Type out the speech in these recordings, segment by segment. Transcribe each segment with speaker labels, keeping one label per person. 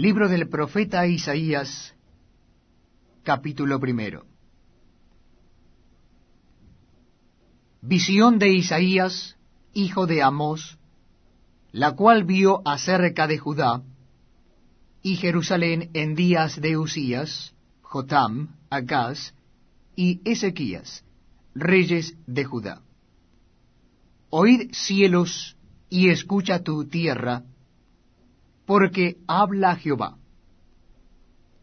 Speaker 1: Libro del profeta Isaías, capítulo primero. Visión de Isaías, hijo de Amós, la cual vio acerca de Judá y Jerusalén en días de Usías, Jotam, Acaz y Ezequías, reyes de Judá. Oíd cielos y escucha tu tierra, porque habla Jehová.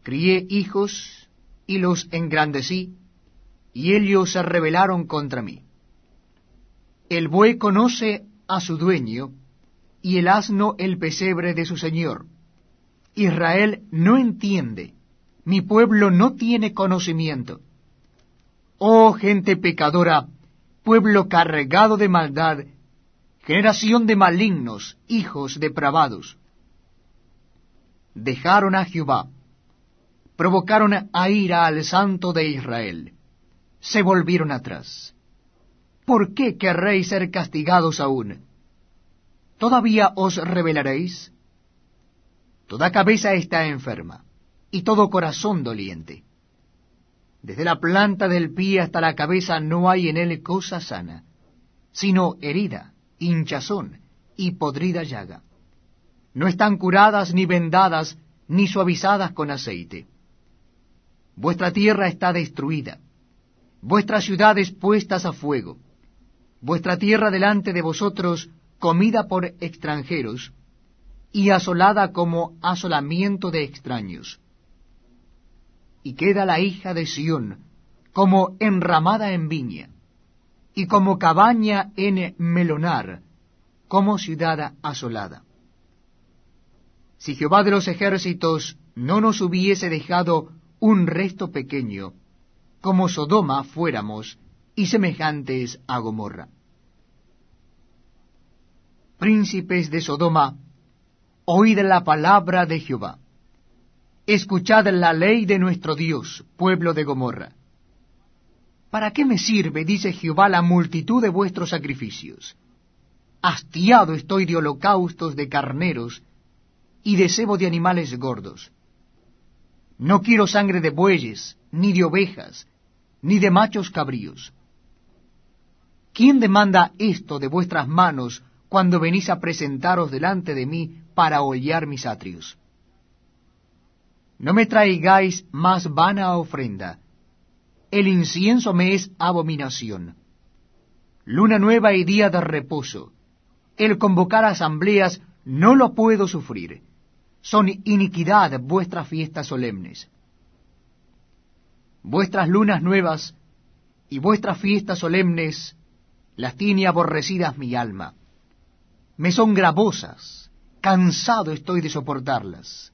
Speaker 1: Crié hijos y los engrandecí, y ellos se rebelaron contra mí. El buey conoce a su dueño, y el asno el pesebre de su señor. Israel no entiende, mi pueblo no tiene conocimiento. Oh gente pecadora, pueblo cargado de maldad, generación de malignos, hijos depravados. Dejaron a Jehová, provocaron a ira al santo de Israel, se volvieron atrás. ¿Por qué querréis ser castigados aún? ¿Todavía os rebelaréis? Toda cabeza está enferma, y todo corazón doliente. Desde la planta del pie hasta la cabeza no hay en él cosa sana, sino herida, hinchazón y podrida llaga. No están curadas ni vendadas ni suavizadas con aceite. Vuestra tierra está destruida, vuestras ciudades puestas a fuego, vuestra tierra delante de vosotros comida por extranjeros, y asolada como asolamiento de extraños y queda la hija de Sión como enramada en viña, y como cabaña en melonar, como ciudad asolada. Si Jehová de los ejércitos no nos hubiese dejado un resto pequeño, como Sodoma fuéramos, y semejantes a Gomorra. Príncipes de Sodoma, oíd la palabra de Jehová. Escuchad la ley de nuestro Dios, pueblo de Gomorra. ¿Para qué me sirve, dice Jehová, la multitud de vuestros sacrificios? Hastiado estoy de holocaustos de carneros y de cebo de animales gordos. No quiero sangre de bueyes, ni de ovejas, ni de machos cabríos. ¿Quién demanda esto de vuestras manos cuando venís a presentaros delante de mí para hollar mis atrios? No me traigáis más vana ofrenda. El incienso me es abominación. Luna nueva y día de reposo. El convocar asambleas no lo puedo sufrir. Son iniquidad vuestras fiestas solemnes. Vuestras lunas nuevas y vuestras fiestas solemnes las tiene aborrecidas mi alma. Me son gravosas, cansado estoy de soportarlas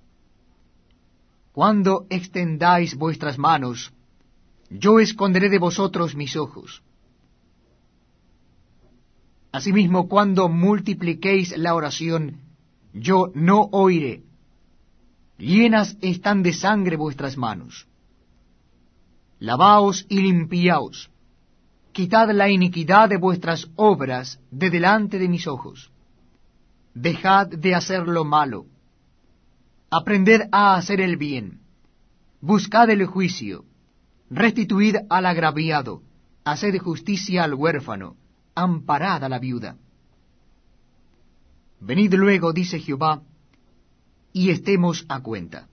Speaker 1: cuando extendáis vuestras manos, yo esconderé de vosotros mis ojos. Asimismo, cuando multipliquéis la oración, yo no oiré. Llenas están de sangre vuestras manos. Lavaos y limpiaos. Quitad la iniquidad de vuestras obras de delante de mis ojos. Dejad de hacer lo malo aprended a hacer el bien, buscad el juicio, restituid al agraviado, haced justicia al huérfano, amparad a la viuda. Venid luego, dice Jehová, y estemos a cuenta.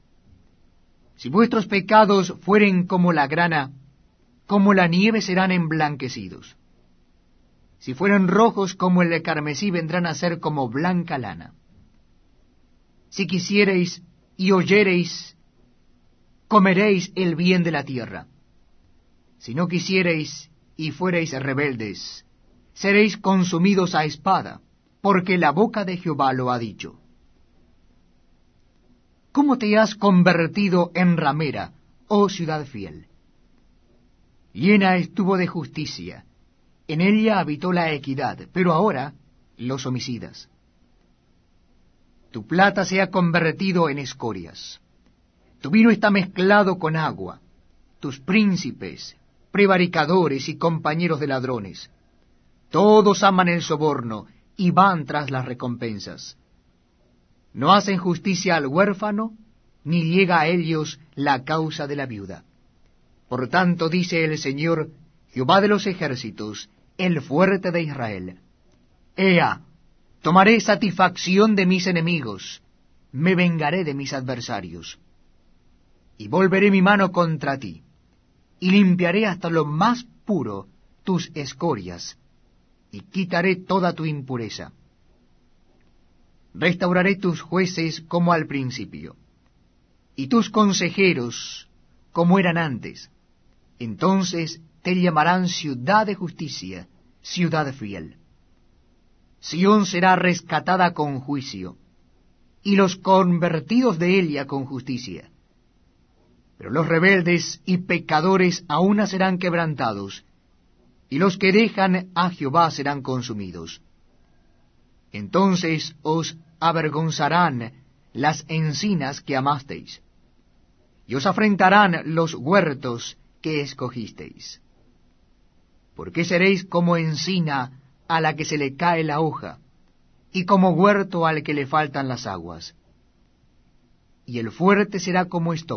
Speaker 1: Si vuestros pecados fueren como la grana, como la nieve serán emblanquecidos. Si fueren rojos como el carmesí, vendrán a ser como blanca lana. Si quisiereis y oyereis, comeréis el bien de la tierra. Si no quisiereis y fuereis rebeldes, seréis consumidos a espada, porque la boca de Jehová lo ha dicho. ¿Cómo te has convertido en ramera, oh ciudad fiel? Llena estuvo de justicia, en ella habitó la equidad, pero ahora los homicidas. Tu plata se ha convertido en escorias. Tu vino está mezclado con agua. Tus príncipes, prevaricadores y compañeros de ladrones. Todos aman el soborno y van tras las recompensas. No hacen justicia al huérfano, ni llega a ellos la causa de la viuda. Por tanto, dice el Señor, Jehová de los ejércitos, el fuerte de Israel, Ea, tomaré satisfacción de mis enemigos, me vengaré de mis adversarios, y volveré mi mano contra ti, y limpiaré hasta lo más puro tus escorias, y quitaré toda tu impureza. Restauraré tus jueces como al principio, y tus consejeros como eran antes. Entonces te llamarán ciudad de justicia, ciudad fiel. Sión será rescatada con juicio, y los convertidos de ella con justicia. Pero los rebeldes y pecadores aún serán quebrantados, y los que dejan a Jehová serán consumidos. Entonces os avergonzarán las encinas que amasteis, y os afrentarán los huertos que escogisteis. Porque seréis como encina a la que se le cae la hoja, y como huerto al que le faltan las aguas. Y el fuerte será como esto